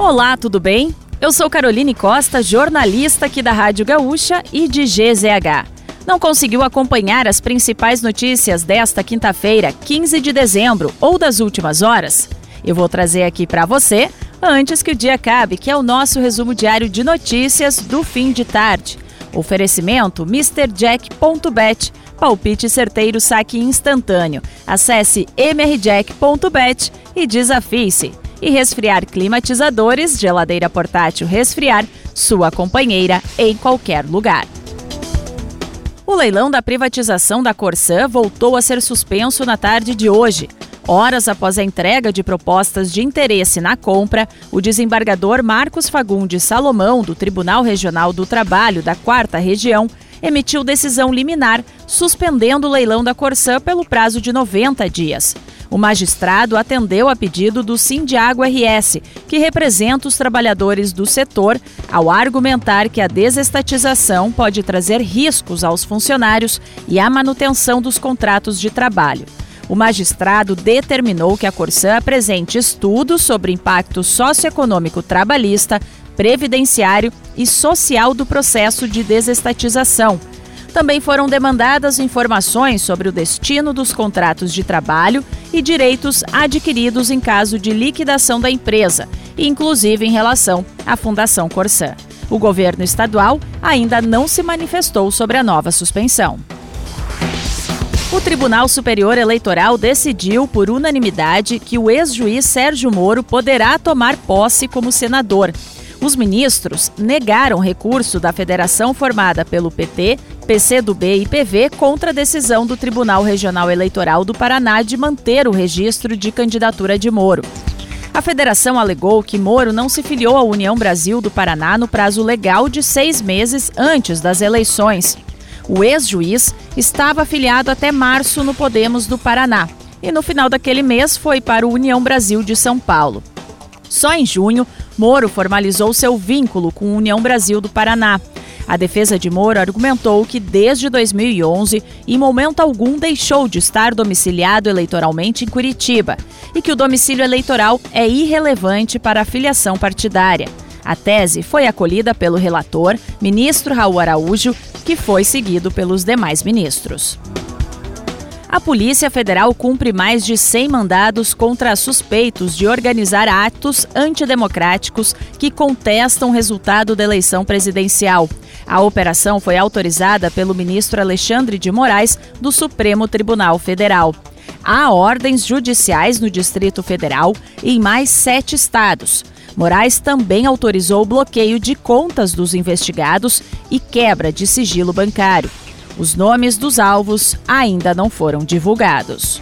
Olá, tudo bem? Eu sou Caroline Costa, jornalista aqui da Rádio Gaúcha e de GZH. Não conseguiu acompanhar as principais notícias desta quinta-feira, 15 de dezembro, ou das últimas horas? Eu vou trazer aqui para você antes que o dia acabe, que é o nosso resumo diário de notícias do fim de tarde. Oferecimento MrJack.bet. Palpite certeiro, saque instantâneo. Acesse mrjack.bet e desafie-se e resfriar climatizadores, geladeira portátil resfriar, sua companheira em qualquer lugar. O leilão da privatização da Corsã voltou a ser suspenso na tarde de hoje. Horas após a entrega de propostas de interesse na compra, o desembargador Marcos Fagundes Salomão, do Tribunal Regional do Trabalho da Quarta Região, emitiu decisão liminar suspendendo o leilão da Corsã pelo prazo de 90 dias. O magistrado atendeu a pedido do Sindiago RS, que representa os trabalhadores do setor, ao argumentar que a desestatização pode trazer riscos aos funcionários e à manutenção dos contratos de trabalho. O magistrado determinou que a Corsã apresente estudos sobre impacto socioeconômico trabalhista, previdenciário e social do processo de desestatização também foram demandadas informações sobre o destino dos contratos de trabalho e direitos adquiridos em caso de liquidação da empresa, inclusive em relação à Fundação Corsã. O governo estadual ainda não se manifestou sobre a nova suspensão. O Tribunal Superior Eleitoral decidiu, por unanimidade, que o ex-juiz Sérgio Moro poderá tomar posse como senador. Os ministros negaram recurso da federação formada pelo PT, PCdoB e PV contra a decisão do Tribunal Regional Eleitoral do Paraná de manter o registro de candidatura de Moro. A federação alegou que Moro não se filiou à União Brasil do Paraná no prazo legal de seis meses antes das eleições. O ex-juiz estava afiliado até março no Podemos do Paraná e no final daquele mês foi para o União Brasil de São Paulo. Só em junho, Moro formalizou seu vínculo com a União Brasil do Paraná. A defesa de Moro argumentou que desde 2011, em momento algum, deixou de estar domiciliado eleitoralmente em Curitiba e que o domicílio eleitoral é irrelevante para a filiação partidária. A tese foi acolhida pelo relator, ministro Raul Araújo, que foi seguido pelos demais ministros. A Polícia Federal cumpre mais de 100 mandados contra suspeitos de organizar atos antidemocráticos que contestam o resultado da eleição presidencial. A operação foi autorizada pelo ministro Alexandre de Moraes, do Supremo Tribunal Federal. Há ordens judiciais no Distrito Federal e em mais sete estados. Moraes também autorizou o bloqueio de contas dos investigados e quebra de sigilo bancário. Os nomes dos alvos ainda não foram divulgados.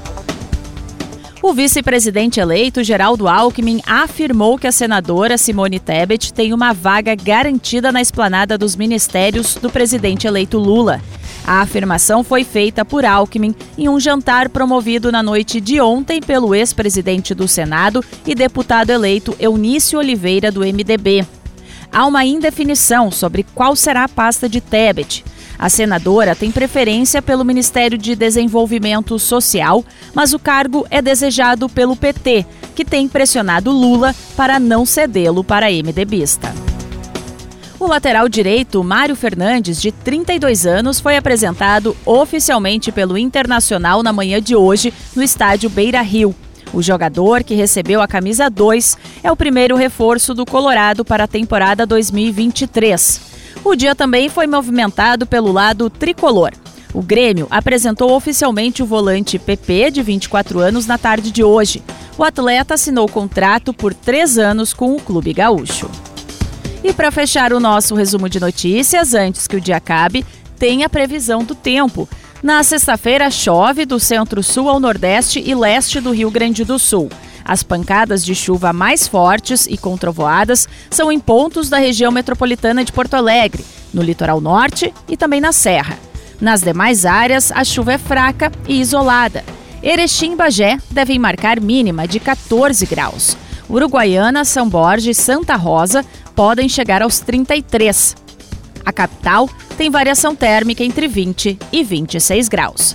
O vice-presidente eleito, Geraldo Alckmin, afirmou que a senadora Simone Tebet tem uma vaga garantida na esplanada dos ministérios do presidente eleito Lula. A afirmação foi feita por Alckmin em um jantar promovido na noite de ontem pelo ex-presidente do Senado e deputado eleito Eunício Oliveira, do MDB. Há uma indefinição sobre qual será a pasta de Tebet. A senadora tem preferência pelo Ministério de Desenvolvimento Social, mas o cargo é desejado pelo PT, que tem pressionado Lula para não cedê-lo para a MDBista. O lateral direito, Mário Fernandes, de 32 anos, foi apresentado oficialmente pelo Internacional na manhã de hoje no estádio Beira Rio. O jogador, que recebeu a camisa 2, é o primeiro reforço do Colorado para a temporada 2023. O dia também foi movimentado pelo lado tricolor. O Grêmio apresentou oficialmente o volante PP, de 24 anos, na tarde de hoje. O atleta assinou contrato por três anos com o Clube Gaúcho. E para fechar o nosso resumo de notícias, antes que o dia acabe, tem a previsão do tempo. Na sexta-feira, chove do centro-sul ao nordeste e leste do Rio Grande do Sul. As pancadas de chuva mais fortes e com trovoadas são em pontos da região metropolitana de Porto Alegre, no litoral norte e também na Serra. Nas demais áreas, a chuva é fraca e isolada. Erechim e Bagé devem marcar mínima de 14 graus. Uruguaiana, São Borges e Santa Rosa podem chegar aos 33. A capital tem variação térmica entre 20 e 26 graus.